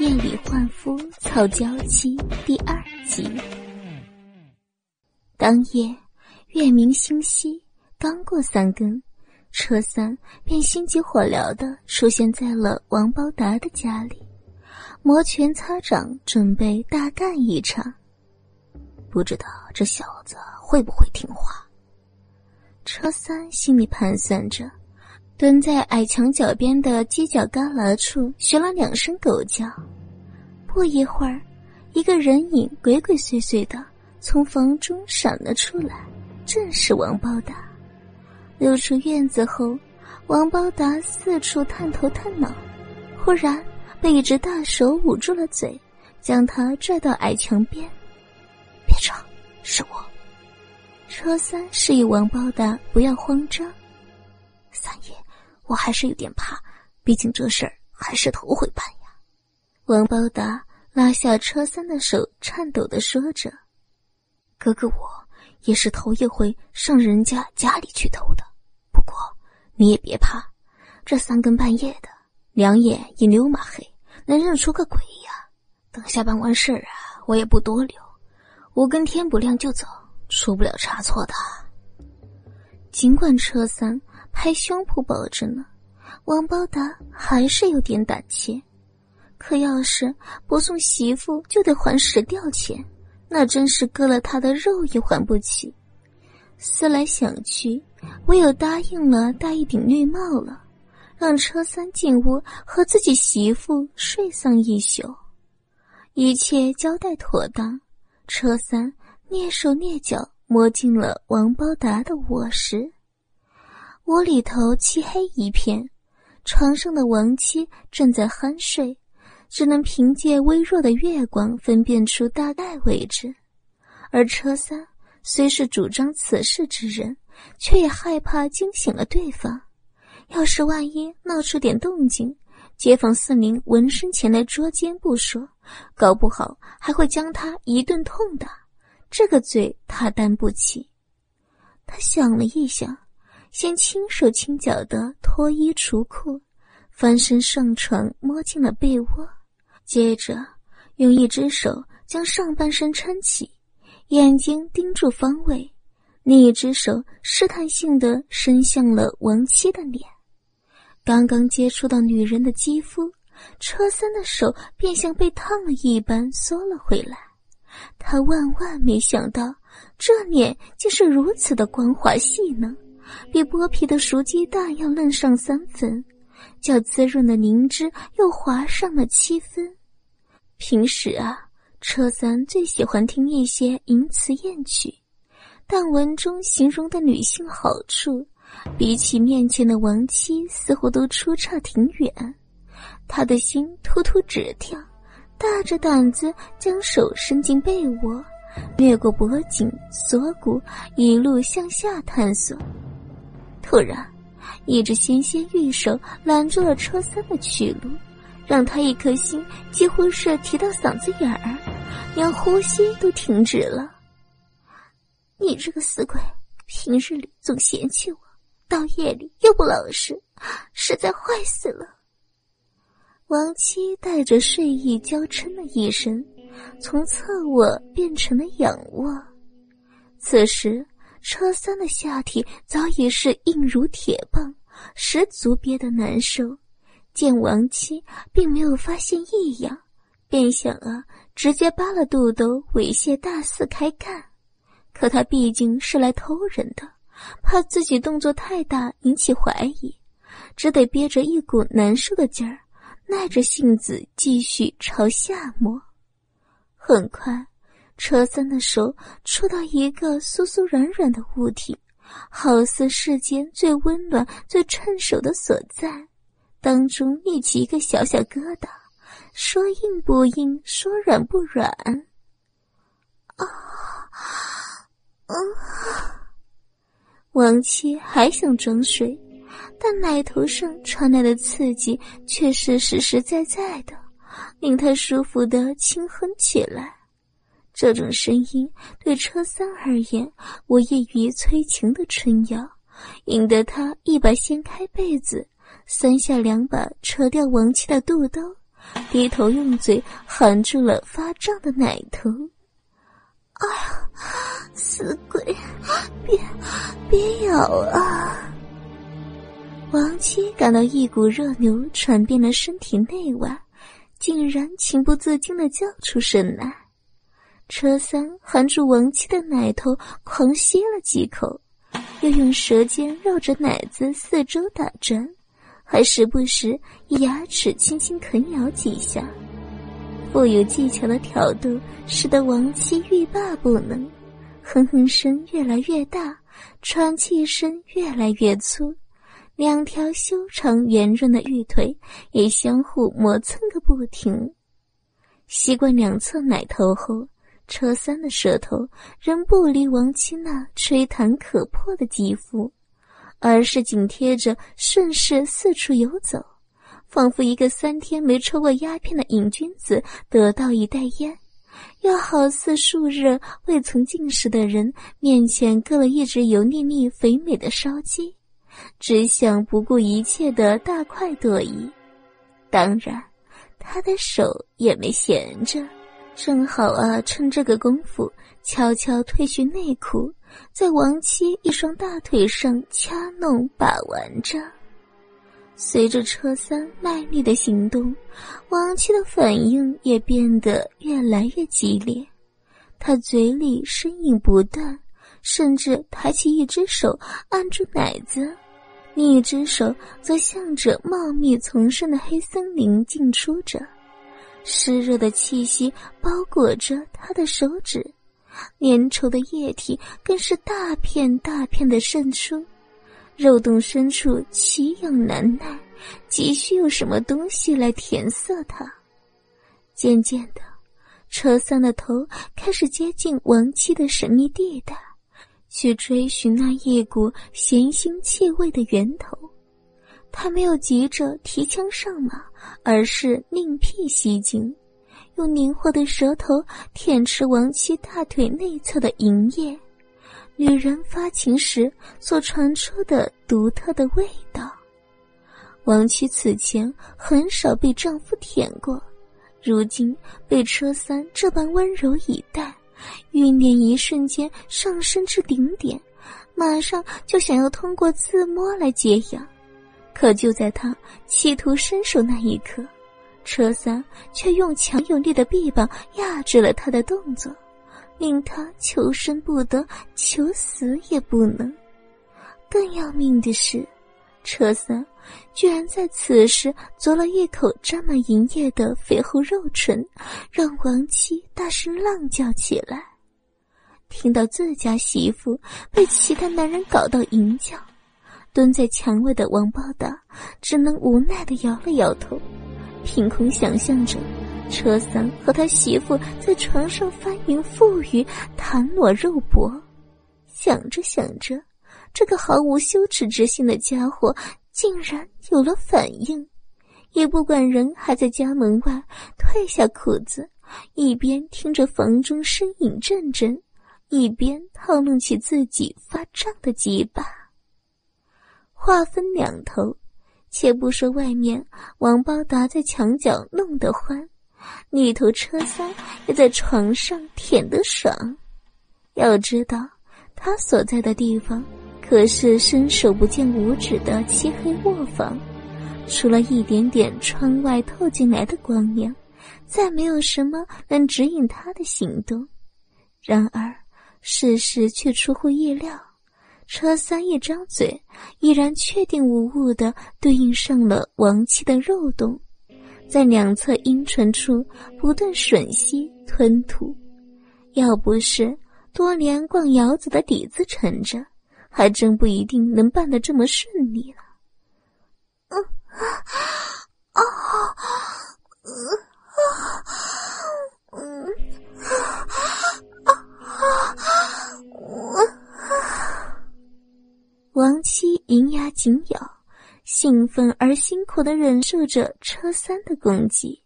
夜里换夫草娇妻第二集。当夜月明星稀，刚过三更，车三便心急火燎的出现在了王包达的家里，摩拳擦掌，准备大干一场。不知道这小子会不会听话？车三心里盘算着。蹲在矮墙角边的犄角旮旯处，学了两声狗叫。不一会儿，一个人影鬼鬼祟祟的从房中闪了出来，正是王包达。溜出院子后，王包达四处探头探脑，忽然被一只大手捂住了嘴，将他拽到矮墙边。别吵，是我。车三示意王包达不要慌张。三爷。我还是有点怕，毕竟这事儿还是头回办呀。王包达拉下车三的手，颤抖的说着：“哥哥，我也是头一回上人家家里去偷的。不过你也别怕，这三更半夜的，两眼一溜马黑，能认出个鬼呀？等下班完事儿啊，我也不多留，五更天不亮就走，出不了差错的。”尽管车三。拍胸脯保证呢，王包达还是有点胆怯。可要是不送媳妇，就得还石吊钱，那真是割了他的肉也还不起。思来想去，唯有答应了戴一顶绿帽了，让车三进屋和自己媳妇睡上一宿。一切交代妥当，车三蹑手蹑脚摸进了王包达的卧室。屋里头漆黑一片，床上的亡妻正在酣睡，只能凭借微弱的月光分辨出大概位置。而车三虽是主张此事之人，却也害怕惊醒了对方。要是万一闹出点动静，街坊四邻闻声前来捉奸不说，搞不好还会将他一顿痛打。这个罪他担不起。他想了一想。先轻手轻脚的脱衣除裤，翻身上床，摸进了被窝，接着用一只手将上半身撑起，眼睛盯住方位，另一只手试探性的伸向了亡妻的脸。刚刚接触到女人的肌肤，车三的手便像被烫了一般缩了回来。他万万没想到，这脸竟是如此的光滑细嫩。比剥皮的熟鸡蛋要嫩上三分，较滋润的灵芝又滑上了七分。平时啊，车三最喜欢听一些淫词艳曲，但文中形容的女性好处，比起面前的亡妻，似乎都出差挺远。他的心突突直跳，大着胆子将手伸进被窝，掠过脖颈、锁骨，一路向下探索。突然，一只纤纤玉手拦住了车三的去路，让他一颗心几乎是提到嗓子眼儿，连呼吸都停止了。你这个死鬼，平日里总嫌弃我，到夜里又不老实，实在坏死了。王七带着睡意娇嗔了一声，从侧卧变成了仰卧。此时。车三的下体早已是硬如铁棒，十足憋得难受。见王七并没有发现异样，便想啊，直接扒了肚兜猥亵大肆开干。可他毕竟是来偷人的，怕自己动作太大引起怀疑，只得憋着一股难受的劲儿，耐着性子继续朝下摸。很快。车三的手触到一个酥酥软软的物体，好似世间最温暖、最趁手的所在，当中立起一个小小疙瘩，说硬不硬，说软不软。啊，啊！王七还想装睡，但奶头上传来的刺激却是实实在在的，令他舒服的轻哼起来。这种声音对车三而言，无异于催情的春药，引得他一把掀开被子，三下两把扯掉王妻的肚兜，低头用嘴含住了发胀的奶头。哎呀，死鬼，别别咬啊！王七感到一股热流传遍了身体内外，竟然情不自禁的叫出声来。车三含住王七的奶头，狂吸了几口，又用舌尖绕着奶子四周打转，还时不时以牙齿轻轻啃咬几下。富有技巧的挑逗，使得王七欲罢不能，哼哼声越来越大，喘气声越来越粗，两条修长圆润的玉腿也相互磨蹭个不停。吸过两侧奶头后，车三的舌头仍不离王七那吹弹可破的肌肤，而是紧贴着，顺势四处游走。仿佛一个三天没抽过鸦片的瘾君子得到一袋烟，又好似数日未曾进食的人面前搁了一只油腻腻肥美的烧鸡，只想不顾一切的大快朵颐。当然，他的手也没闲着，正好啊，趁这个功夫悄悄褪去内裤，在王妻一双大腿上掐弄把玩着。随着车三卖力的行动，王七的反应也变得越来越激烈。他嘴里呻吟不断，甚至抬起一只手按住奶子，另一只手则向着茂密丛生的黑森林进出着。湿热的气息包裹着他的手指，粘稠的液体更是大片大片的渗出。肉洞深处奇痒难耐，急需有什么东西来填塞它。渐渐的，车三的头开始接近王妻的神秘地带，去追寻那一股咸腥气味的源头。他没有急着提枪上马，而是另辟蹊径，用灵活的舌头舔吃王妻大腿内侧的银液。女人发情时所传出的独特的味道，王妻此前很少被丈夫舔过，如今被车三这般温柔以待，欲念一瞬间上升至顶点，马上就想要通过自摸来解痒。可就在他企图伸手那一刻，车三却用强有力的臂膀压制了他的动作。令他求生不得，求死也不能。更要命的是，车三居然在此时啄了一口沾满银液的肥厚肉唇，让王七大声浪叫起来。听到自家媳妇被其他男人搞到淫叫，蹲在墙外的王八达只能无奈的摇了摇头，凭空想象着。车三和他媳妇在床上翻云覆雨、袒裸肉搏，想着想着，这个毫无羞耻之心的家伙竟然有了反应，也不管人还在家门外，褪下裤子，一边听着房中呻吟阵阵，一边套弄起自己发胀的鸡巴。话分两头，且不说外面王八达在墙角弄得欢。里头车三也在床上舔得爽，要知道他所在的地方可是伸手不见五指的漆黑卧房，除了一点点窗外透进来的光亮，再没有什么能指引他的行动。然而事实却出乎意料，车三一张嘴，已然确定无误的对应上了王七的肉洞。在两侧阴唇处不断吮吸吞吐，要不是多年逛窑子的底子沉着，还真不一定能办得这么顺利了。嗯啊啊嗯啊嗯啊啊王七银牙紧咬。兴奋而辛苦的忍受着车三的攻击，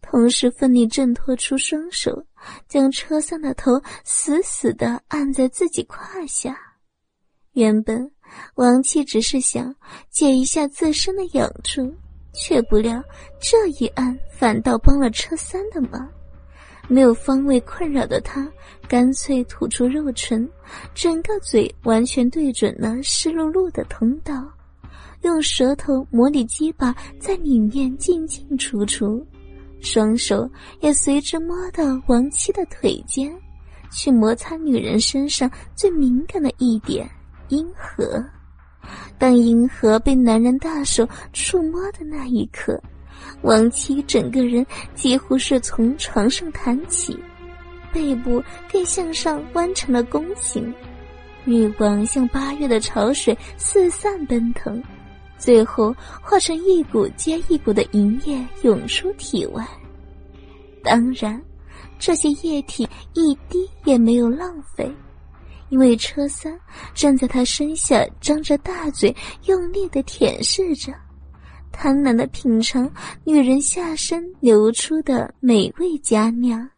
同时奋力挣脱出双手，将车三的头死死的按在自己胯下。原本王七只是想解一下自身的痒处，却不料这一按反倒帮了车三的忙。没有方位困扰的他，干脆吐出肉唇，整个嘴完全对准了湿漉漉的通道，用舌头模拟鸡巴在里面进进出出，双手也随之摸到王妻的腿间，去摩擦女人身上最敏感的一点——阴核。当阴核被男人大手触摸的那一刻，王七整个人几乎是从床上弹起，背部更向上弯成了弓形，欲望像八月的潮水四散奔腾，最后化成一股接一股的银液涌出体外。当然，这些液体一滴也没有浪费。因为车三站在他身下，张着大嘴，用力的舔舐着，贪婪的品尝女人下身流出的美味佳酿。